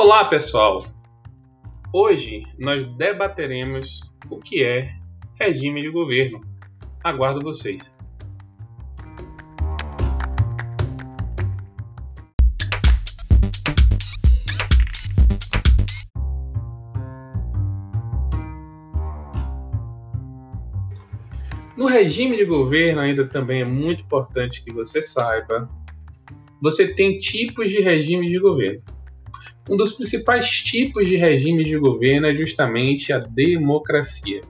Olá, pessoal! Hoje nós debateremos o que é regime de governo. Aguardo vocês. No regime de governo, ainda também é muito importante que você saiba, você tem tipos de regime de governo. Um dos principais tipos de regime de governo é justamente a democracia.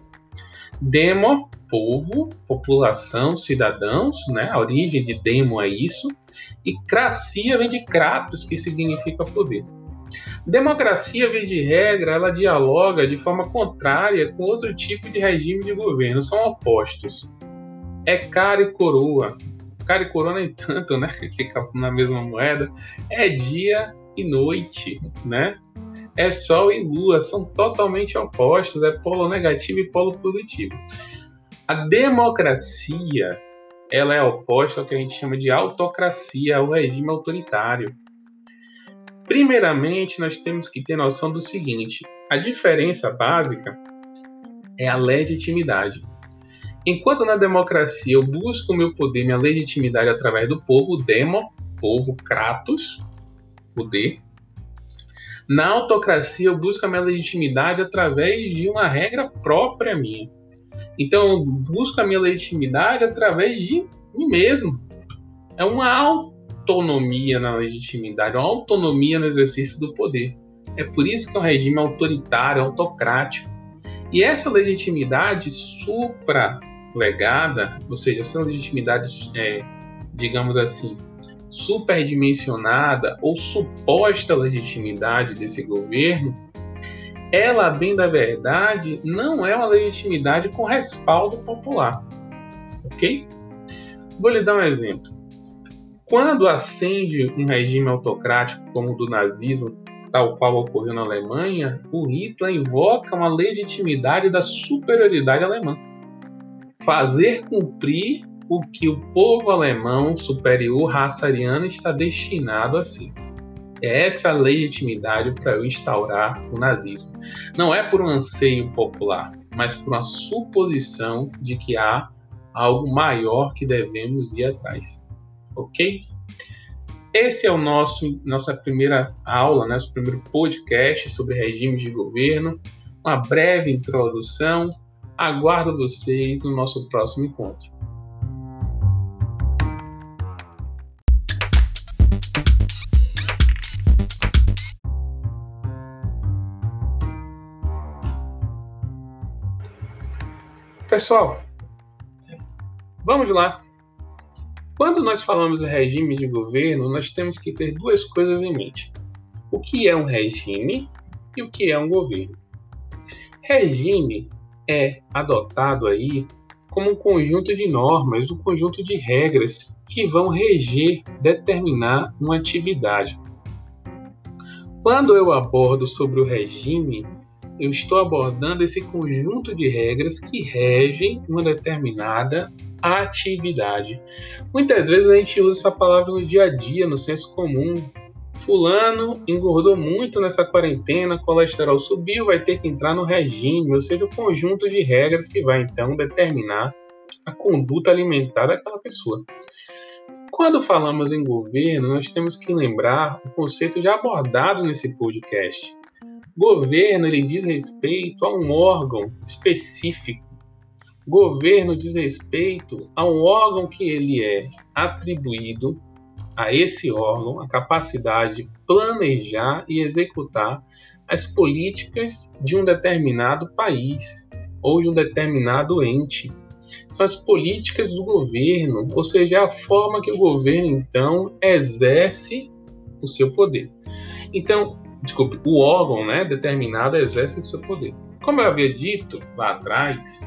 Demo, povo, população, cidadãos, né? A origem de demo é isso. E cracia vem de kratos, que significa poder. Democracia, vem de regra, ela dialoga de forma contrária com outro tipo de regime de governo, são opostos. É cara e coroa. Cara e coroa nem tanto, né? Fica na mesma moeda. É dia e noite, né? É Sol e Lua, são totalmente opostos, é polo negativo e polo positivo. A democracia, ela é oposta ao que a gente chama de autocracia, ao regime autoritário. Primeiramente, nós temos que ter noção do seguinte: a diferença básica é a legitimidade. Enquanto na democracia eu busco o meu poder, minha legitimidade através do povo, demo, povo, kratos, poder. Na autocracia, eu busco a minha legitimidade através de uma regra própria minha. Então, eu busco a minha legitimidade através de mim mesmo. É uma autonomia na legitimidade, uma autonomia no exercício do poder. É por isso que é um regime autoritário, autocrático. E essa legitimidade supralegada, ou seja, essa legitimidade, é, digamos assim, superdimensionada ou suposta legitimidade desse governo, ela, bem da verdade, não é uma legitimidade com respaldo popular. Ok? Vou lhe dar um exemplo. Quando ascende um regime autocrático como o do nazismo, tal qual ocorreu na Alemanha, o Hitler invoca uma legitimidade da superioridade alemã. Fazer cumprir o que o povo alemão superior raça ariana está destinado a ser. É essa legitimidade para eu instaurar o nazismo. Não é por um anseio popular, mas por uma suposição de que há algo maior que devemos ir atrás. Ok? Esse é o nosso nossa primeira aula, né, nosso primeiro podcast sobre regimes de governo. Uma breve introdução. Aguardo vocês no nosso próximo encontro. Pessoal, vamos lá. Quando nós falamos de regime de governo, nós temos que ter duas coisas em mente: o que é um regime e o que é um governo. Regime é adotado aí como um conjunto de normas, um conjunto de regras que vão reger, determinar uma atividade. Quando eu abordo sobre o regime, eu estou abordando esse conjunto de regras que regem uma determinada atividade. Muitas vezes a gente usa essa palavra no dia a dia, no senso comum. Fulano engordou muito nessa quarentena, colesterol subiu, vai ter que entrar no regime, ou seja, o conjunto de regras que vai então determinar a conduta alimentar daquela pessoa. Quando falamos em governo, nós temos que lembrar o conceito já abordado nesse podcast, Governo ele diz respeito a um órgão específico. Governo diz respeito a um órgão que ele é atribuído a esse órgão a capacidade de planejar e executar as políticas de um determinado país ou de um determinado ente. São as políticas do governo, ou seja, a forma que o governo então exerce o seu poder. Então, desculpe, o órgão né, determinado exerce seu poder. Como eu havia dito lá atrás,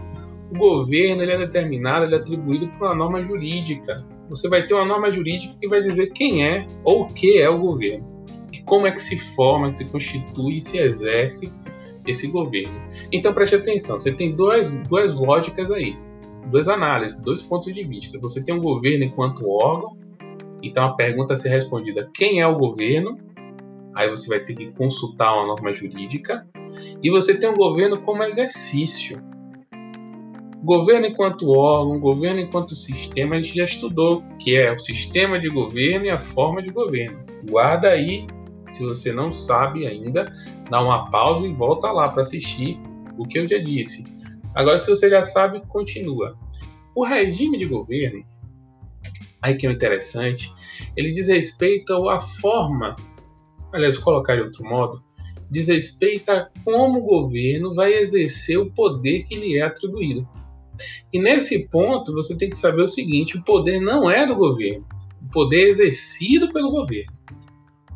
o governo ele é determinado, ele é atribuído por uma norma jurídica. Você vai ter uma norma jurídica que vai dizer quem é ou o que é o governo. E como é que se forma, que se constitui e se exerce esse governo. Então preste atenção, você tem duas, duas lógicas aí, duas análises, dois pontos de vista. Você tem um governo enquanto órgão, então a pergunta a ser respondida: quem é o governo? Aí você vai ter que consultar uma norma jurídica, e você tem o governo como exercício. Governo enquanto órgão, governo enquanto sistema, a gente já estudou, que é o sistema de governo e a forma de governo. Guarda aí, se você não sabe ainda, dá uma pausa e volta lá para assistir o que eu já disse. Agora, se você já sabe, continua. O regime de governo, aí que é interessante, ele diz respeito à forma, aliás, colocar de outro modo, diz respeito a como o governo vai exercer o poder que lhe é atribuído. E nesse ponto, você tem que saber o seguinte: o poder não é do governo, o poder é exercido pelo governo.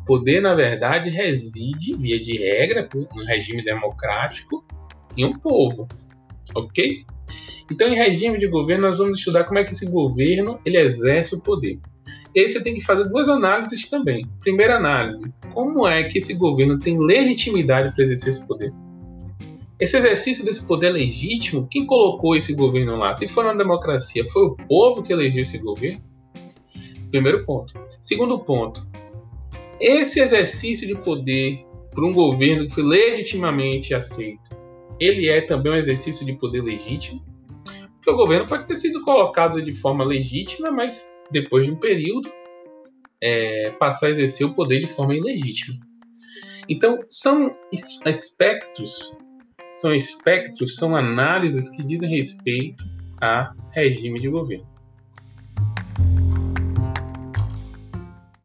O poder, na verdade, reside, via de regra, no regime democrático, em um povo, ok? Então, em regime de governo, nós vamos estudar como é que esse governo ele exerce o poder. E aí você tem que fazer duas análises também. Primeira análise, como é que esse governo tem legitimidade para exercer esse poder? Esse exercício desse poder legítimo, quem colocou esse governo lá? Se for uma democracia, foi o povo que elegeu esse governo? Primeiro ponto. Segundo ponto, esse exercício de poder por um governo que foi legitimamente aceito, ele é também um exercício de poder legítimo? Porque o governo pode ter sido colocado de forma legítima, mas depois de um período é, passar a exercer o poder de forma ilegítima. Então, são aspectos, são espectros, são análises que dizem respeito a regime de governo.